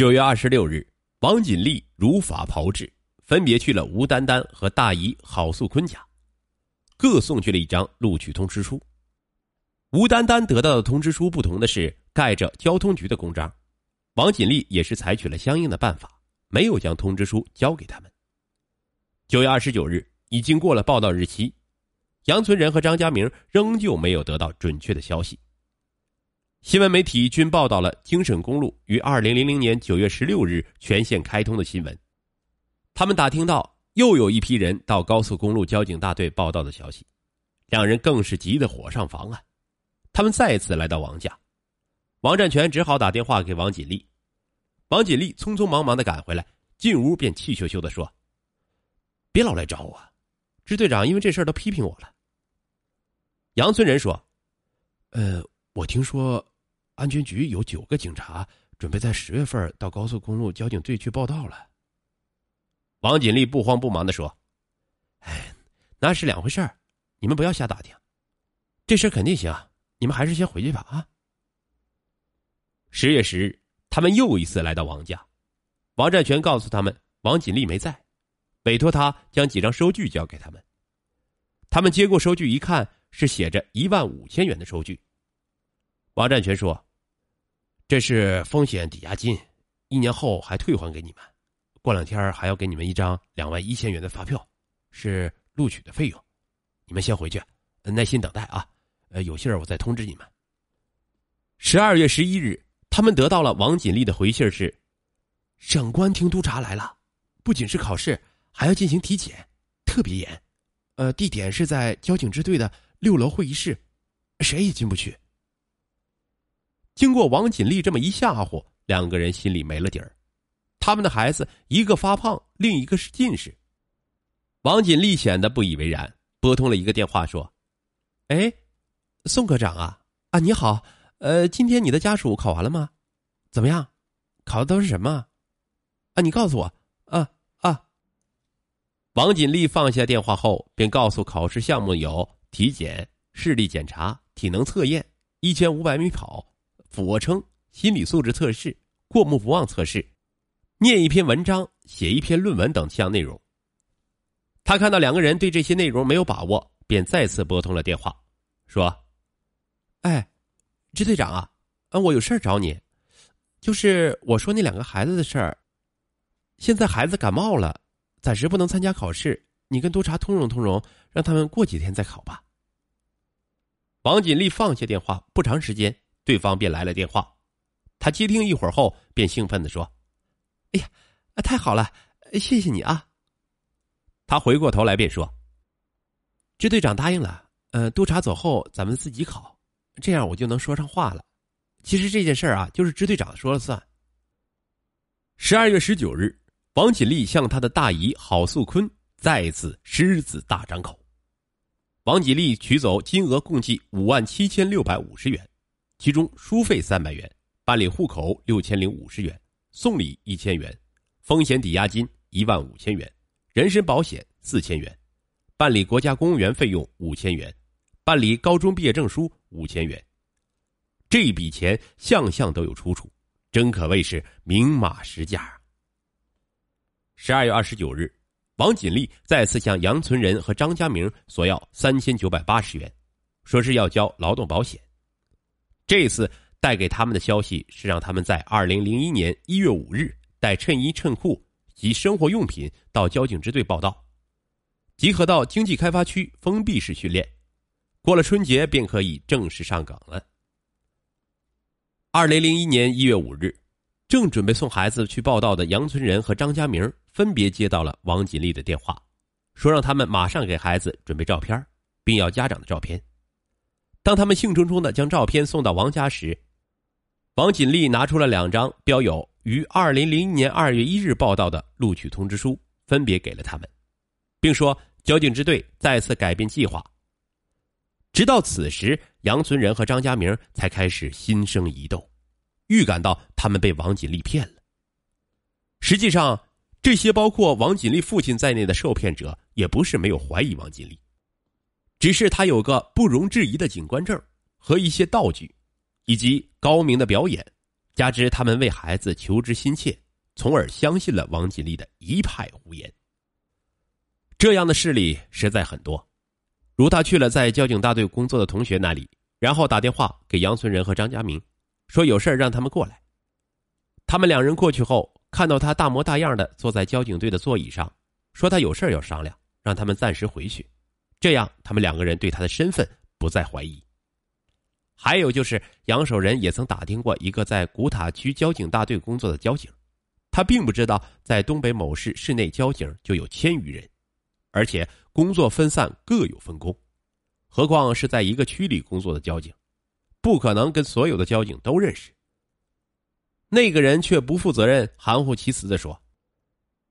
九月二十六日，王锦丽如法炮制，分别去了吴丹丹和大姨郝素坤家，各送去了一张录取通知书。吴丹丹得到的通知书不同的是，盖着交通局的公章。王锦丽也是采取了相应的办法，没有将通知书交给他们。九月二十九日，已经过了报道日期，杨存仁和张家明仍旧没有得到准确的消息。新闻媒体均报道了京沈公路于二零零零年九月十六日全线开通的新闻。他们打听到又有一批人到高速公路交警大队报道的消息，两人更是急得火上房啊！他们再次来到王家，王占全只好打电话给王锦丽。王锦丽匆匆忙忙的赶回来，进屋便气咻咻的说：“别老来找我，支队长因为这事儿都批评我了。”杨村人说：“呃，我听说。”安全局有九个警察准备在十月份到高速公路交警队去报道了。王锦丽不慌不忙的说：“哎，那是两回事儿，你们不要瞎打听。这事肯定行，你们还是先回去吧。”啊。十月十日，他们又一次来到王家，王占全告诉他们王锦丽没在，委托他将几张收据交给他们。他们接过收据一看，是写着一万五千元的收据。王占全说。这是风险抵押金，一年后还退还给你们。过两天还要给你们一张两万一千元的发票，是录取的费用。你们先回去，耐心等待啊。呃，有信儿我再通知你们。十二月十一日，他们得到了王锦丽的回信是：省官厅督察来了，不仅是考试，还要进行体检，特别严。呃，地点是在交警支队的六楼会议室，谁也进不去。经过王锦丽这么一吓唬，两个人心里没了底儿。他们的孩子一个发胖，另一个是近视。王锦丽显得不以为然，拨通了一个电话说：“哎，宋科长啊，啊你好，呃，今天你的家属考完了吗？怎么样？考的都是什么？啊，你告诉我。啊啊。”王锦丽放下电话后，便告诉考试项目有体检、视力检查、体能测验、一千五百米跑。俯卧撑、心理素质测试、过目不忘测试、念一篇文章、写一篇论文等项内容。他看到两个人对这些内容没有把握，便再次拨通了电话，说：“哎，支队长啊，嗯，我有事儿找你，就是我说那两个孩子的事儿。现在孩子感冒了，暂时不能参加考试，你跟督察通融通融，让他们过几天再考吧。”王锦丽放下电话，不长时间。对方便来了电话，他接听一会儿后，便兴奋的说：“哎呀，太好了，谢谢你啊！”他回过头来便说：“支队长答应了，呃，督察走后咱们自己考，这样我就能说上话了。其实这件事儿啊，就是支队长说了算。”十二月十九日，王锦丽向他的大姨郝素坤再次狮子大张口，王锦丽取走金额共计五万七千六百五十元。其中书费三百元，办理户口六千零五十元，送礼一千元，风险抵押金一万五千元，人身保险四千元，办理国家公务员费用五千元，办理高中毕业证书五千元。这笔钱项项都有出处，真可谓是明码实价。十二月二十九日，王锦丽再次向杨存仁和张家明索要三千九百八十元，说是要交劳动保险。这次带给他们的消息是，让他们在二零零一年一月五日带衬衣、衬裤及生活用品到交警支队报到，集合到经济开发区封闭式训练，过了春节便可以正式上岗了。二零零一年一月五日，正准备送孩子去报道的杨存仁和张家明分别接到了王锦丽的电话，说让他们马上给孩子准备照片，并要家长的照片。当他们兴冲冲的将照片送到王家时，王锦丽拿出了两张标有于二零零一年二月一日报道的录取通知书，分别给了他们，并说交警支队再次改变计划。直到此时，杨存仁和张家明才开始心生疑窦，预感到他们被王锦丽骗了。实际上，这些包括王锦丽父亲在内的受骗者也不是没有怀疑王锦丽。只是他有个不容置疑的警官证和一些道具，以及高明的表演，加之他们为孩子求知心切，从而相信了王锦丽的一派胡言。这样的事例实在很多，如他去了在交警大队工作的同学那里，然后打电话给杨存仁和张家明，说有事让他们过来。他们两人过去后，看到他大模大样的坐在交警队的座椅上，说他有事要商量，让他们暂时回去，这样他们两个人对他的身份不再怀疑。还有就是杨守仁也曾打听过一个在古塔区交警大队工作的交警，他并不知道在东北某市市内交警就有千余人。而且工作分散，各有分工，何况是在一个区里工作的交警，不可能跟所有的交警都认识。那个人却不负责任、含糊其辞的说：“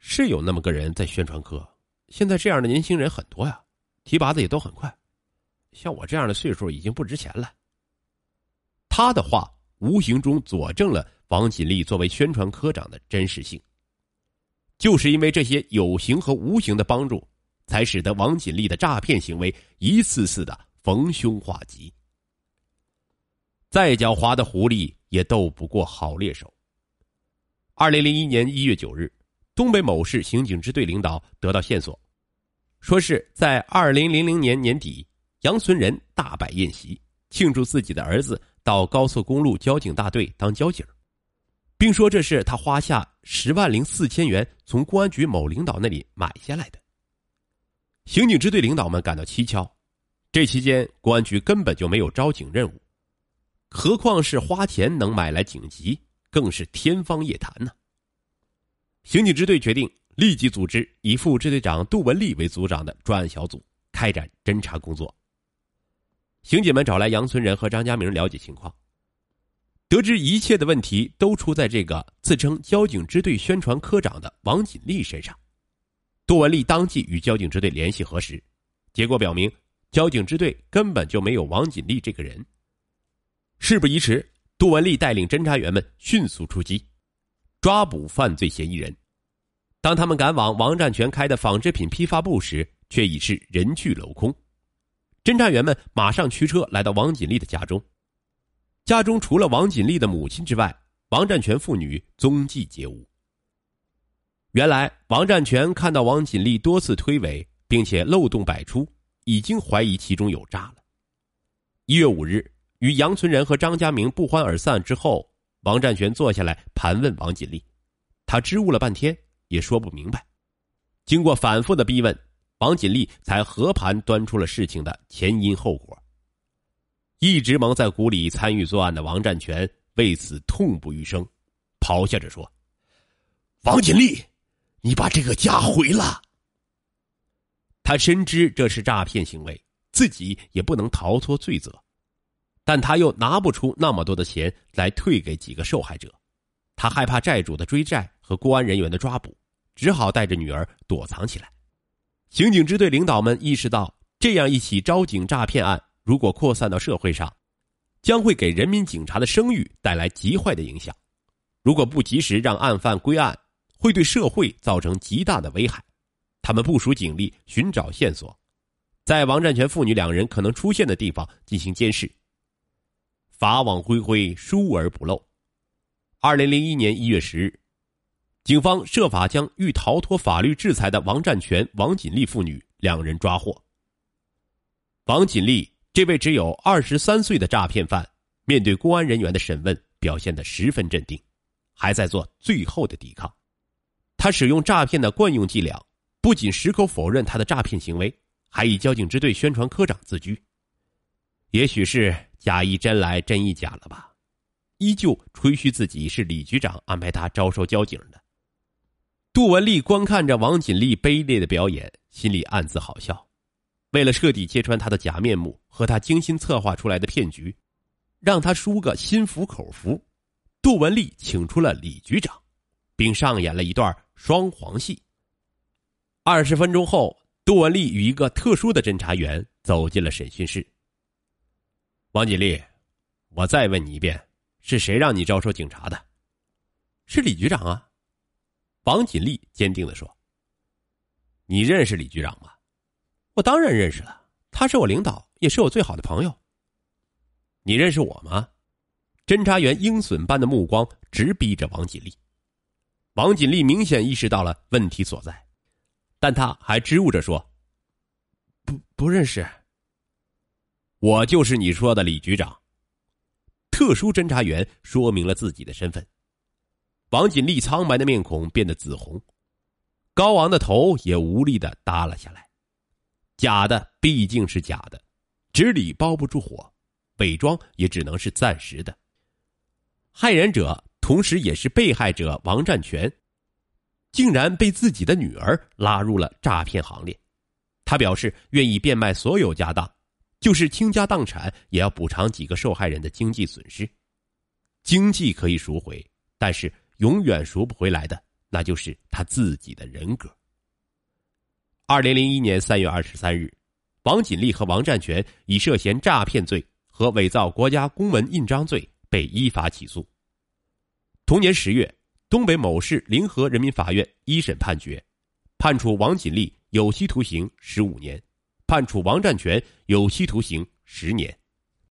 是有那么个人在宣传科，现在这样的年轻人很多呀，提拔的也都很快。像我这样的岁数已经不值钱了。”他的话无形中佐证了王锦丽作为宣传科长的真实性。就是因为这些有形和无形的帮助。才使得王锦丽的诈骗行为一次次的逢凶化吉。再狡猾的狐狸也斗不过好猎手。二零零一年一月九日，东北某市刑警支队领导得到线索，说是在二零零零年年底，杨存仁大摆宴席，庆祝自己的儿子到高速公路交警大队当交警，并说这是他花下十万零四千元从公安局某领导那里买下来的。刑警支队领导们感到蹊跷，这期间公安局根本就没有招警任务，何况是花钱能买来警籍，更是天方夜谭呢。刑警支队决定立即组织以副支队长杜文丽为组长的专案小组，开展侦查工作。刑警们找来杨村人和张家明了解情况，得知一切的问题都出在这个自称交警支队宣传科长的王锦丽身上。杜文丽当即与交警支队联系核实，结果表明，交警支队根本就没有王锦丽这个人。事不宜迟，杜文丽带领侦查员们迅速出击，抓捕犯罪嫌疑人。当他们赶往王占全开的纺织品批发部时，却已是人去楼空。侦查员们马上驱车来到王锦丽的家中，家中除了王锦丽的母亲之外，王占全父女踪迹皆无。原来，王占全看到王锦丽多次推诿，并且漏洞百出，已经怀疑其中有诈了。一月五日，与杨存仁和张家明不欢而散之后，王占全坐下来盘问王锦丽，他支吾了半天，也说不明白。经过反复的逼问，王锦丽才和盘端出了事情的前因后果。一直蒙在鼓里参与作案的王占全为此痛不欲生，咆哮着说：“王锦丽！”你把这个家毁了。他深知这是诈骗行为，自己也不能逃脱罪责，但他又拿不出那么多的钱来退给几个受害者，他害怕债主的追债和公安人员的抓捕，只好带着女儿躲藏起来。刑警支队领导们意识到，这样一起招警诈骗案如果扩散到社会上，将会给人民警察的声誉带来极坏的影响。如果不及时让案犯归案，会对社会造成极大的危害。他们部署警力寻找线索，在王占全父女两人可能出现的地方进行监视。法网恢恢，疏而不漏。二零零一年一月十日，警方设法将欲逃脱法律制裁的王占全、王锦丽父女两人抓获。王锦丽这位只有二十三岁的诈骗犯，面对公安人员的审问，表现得十分镇定，还在做最后的抵抗。他使用诈骗的惯用伎俩，不仅矢口否认他的诈骗行为，还以交警支队宣传科长自居。也许是假亦真来真亦假了吧，依旧吹嘘自己是李局长安排他招收交警的。杜文丽观看着王锦丽卑劣的表演，心里暗自好笑。为了彻底揭穿他的假面目和他精心策划出来的骗局，让他输个心服口服，杜文丽请出了李局长，并上演了一段。双簧戏。二十分钟后，杜文丽与一个特殊的侦查员走进了审讯室。王锦丽，我再问你一遍，是谁让你招收警察的？是李局长啊。王锦丽坚定的说：“你认识李局长吗？”我当然认识了，他是我领导，也是我最好的朋友。你认识我吗？侦查员鹰隼般的目光直逼着王锦丽。王锦丽明显意识到了问题所在，但他还支吾着说：“不，不认识。我就是你说的李局长。”特殊侦查员说明了自己的身份。王锦丽苍白的面孔变得紫红，高昂的头也无力的耷拉下来。假的毕竟是假的，纸里包不住火，伪装也只能是暂时的。害人者同时也是被害者王占全，竟然被自己的女儿拉入了诈骗行列。他表示愿意变卖所有家当，就是倾家荡产也要补偿几个受害人的经济损失。经济可以赎回，但是永远赎不回来的，那就是他自己的人格。二零零一年三月二十三日，王锦丽和王占全以涉嫌诈骗罪和伪造国家公文印章罪被依法起诉。同年十月，东北某市临河人民法院一审判决，判处王锦丽有期徒刑十五年，判处王占全有期徒刑十年。